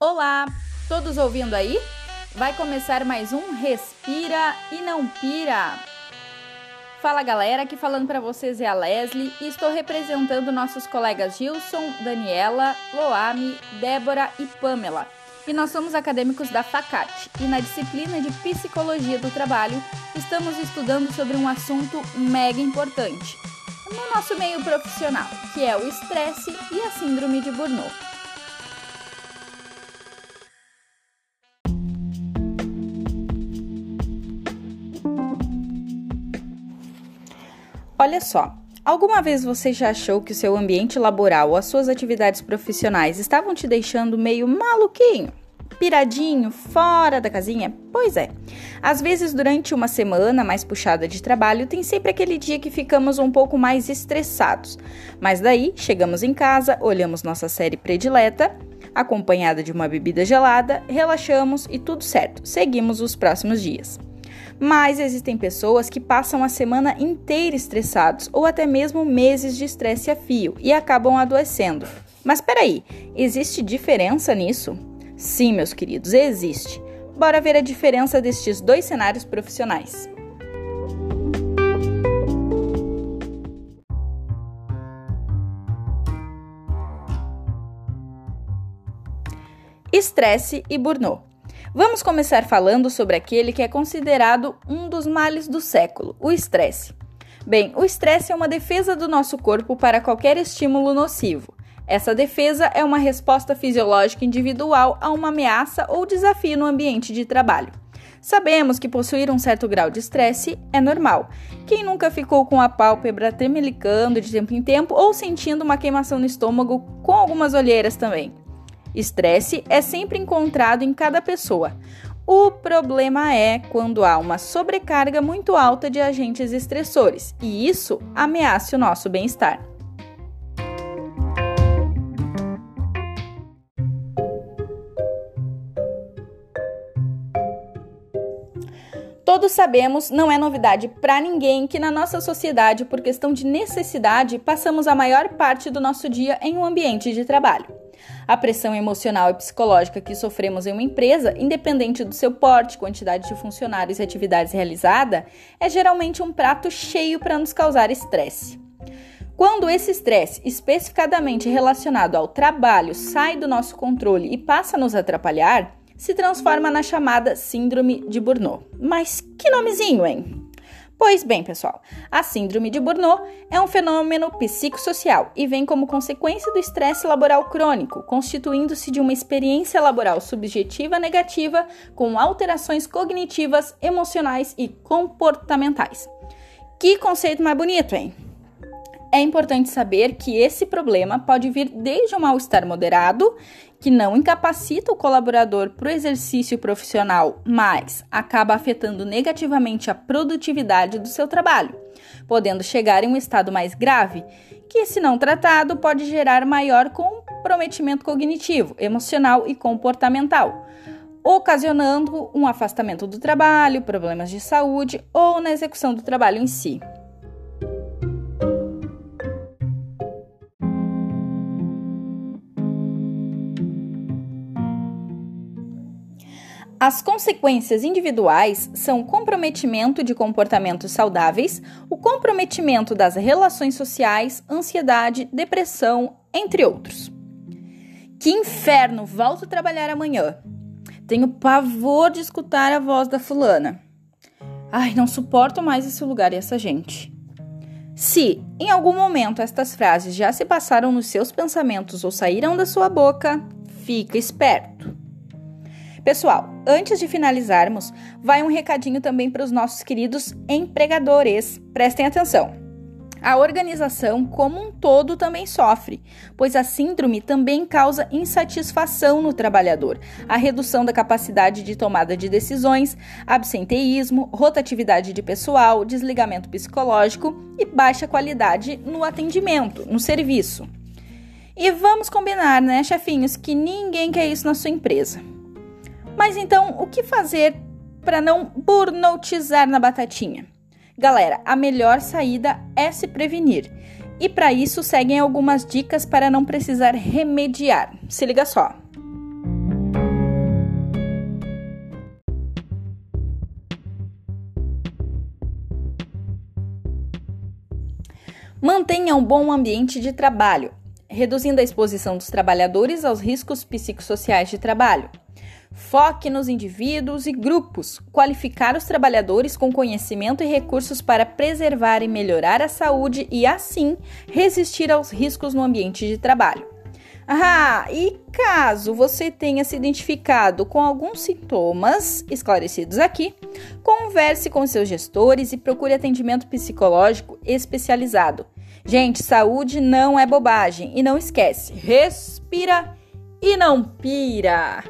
Olá, todos ouvindo aí? Vai começar mais um Respira e Não Pira. Fala galera, aqui falando para vocês é a Leslie e estou representando nossos colegas Gilson, Daniela, Loami, Débora e Pamela. E nós somos acadêmicos da FACAT e na disciplina de Psicologia do Trabalho estamos estudando sobre um assunto mega importante no nosso meio profissional, que é o estresse e a síndrome de Burnout. Olha só, alguma vez você já achou que o seu ambiente laboral ou as suas atividades profissionais estavam te deixando meio maluquinho? Piradinho, fora da casinha? Pois é. Às vezes, durante uma semana mais puxada de trabalho, tem sempre aquele dia que ficamos um pouco mais estressados. Mas daí, chegamos em casa, olhamos nossa série predileta, acompanhada de uma bebida gelada, relaxamos e tudo certo. Seguimos os próximos dias. Mas existem pessoas que passam a semana inteira estressados ou até mesmo meses de estresse a fio e acabam adoecendo. Mas peraí, existe diferença nisso? Sim, meus queridos, existe. Bora ver a diferença destes dois cenários profissionais. Estresse e burnout. Vamos começar falando sobre aquele que é considerado um dos males do século, o estresse. Bem, o estresse é uma defesa do nosso corpo para qualquer estímulo nocivo. Essa defesa é uma resposta fisiológica individual a uma ameaça ou desafio no ambiente de trabalho. Sabemos que possuir um certo grau de estresse é normal. Quem nunca ficou com a pálpebra tremelicando de tempo em tempo ou sentindo uma queimação no estômago com algumas olheiras também? Estresse é sempre encontrado em cada pessoa. O problema é quando há uma sobrecarga muito alta de agentes estressores e isso ameaça o nosso bem-estar. Todos sabemos, não é novidade para ninguém, que na nossa sociedade, por questão de necessidade, passamos a maior parte do nosso dia em um ambiente de trabalho. A pressão emocional e psicológica que sofremos em uma empresa, independente do seu porte, quantidade de funcionários e atividades realizada, é geralmente um prato cheio para nos causar estresse. Quando esse estresse, especificadamente relacionado ao trabalho, sai do nosso controle e passa a nos atrapalhar, se transforma na chamada Síndrome de Burnout. Mas que nomezinho, hein? Pois bem, pessoal, a síndrome de Burnout é um fenômeno psicossocial e vem como consequência do estresse laboral crônico, constituindo-se de uma experiência laboral subjetiva negativa com alterações cognitivas, emocionais e comportamentais. Que conceito mais bonito, hein? É importante saber que esse problema pode vir desde um mal-estar moderado que não incapacita o colaborador para o exercício profissional, mas acaba afetando negativamente a produtividade do seu trabalho, podendo chegar em um estado mais grave, que, se não tratado, pode gerar maior comprometimento cognitivo, emocional e comportamental, ocasionando um afastamento do trabalho, problemas de saúde ou na execução do trabalho em si. As consequências individuais são o comprometimento de comportamentos saudáveis, o comprometimento das relações sociais, ansiedade, depressão, entre outros. Que inferno! Volto a trabalhar amanhã. Tenho pavor de escutar a voz da fulana. Ai, não suporto mais esse lugar e essa gente. Se, em algum momento, estas frases já se passaram nos seus pensamentos ou saíram da sua boca, fica esperto. Pessoal, antes de finalizarmos, vai um recadinho também para os nossos queridos empregadores. Prestem atenção. A organização como um todo também sofre, pois a síndrome também causa insatisfação no trabalhador, a redução da capacidade de tomada de decisões, absenteísmo, rotatividade de pessoal, desligamento psicológico e baixa qualidade no atendimento, no serviço. E vamos combinar, né, chefinhos, que ninguém quer isso na sua empresa. Mas então, o que fazer para não burnoutizar na batatinha? Galera, a melhor saída é se prevenir. E para isso, seguem algumas dicas para não precisar remediar. Se liga só. Mantenha um bom ambiente de trabalho, reduzindo a exposição dos trabalhadores aos riscos psicossociais de trabalho. Foque nos indivíduos e grupos, qualificar os trabalhadores com conhecimento e recursos para preservar e melhorar a saúde e, assim, resistir aos riscos no ambiente de trabalho. Ah, e caso você tenha se identificado com alguns sintomas esclarecidos aqui, converse com seus gestores e procure atendimento psicológico especializado. Gente, saúde não é bobagem e não esquece, respira e não pira.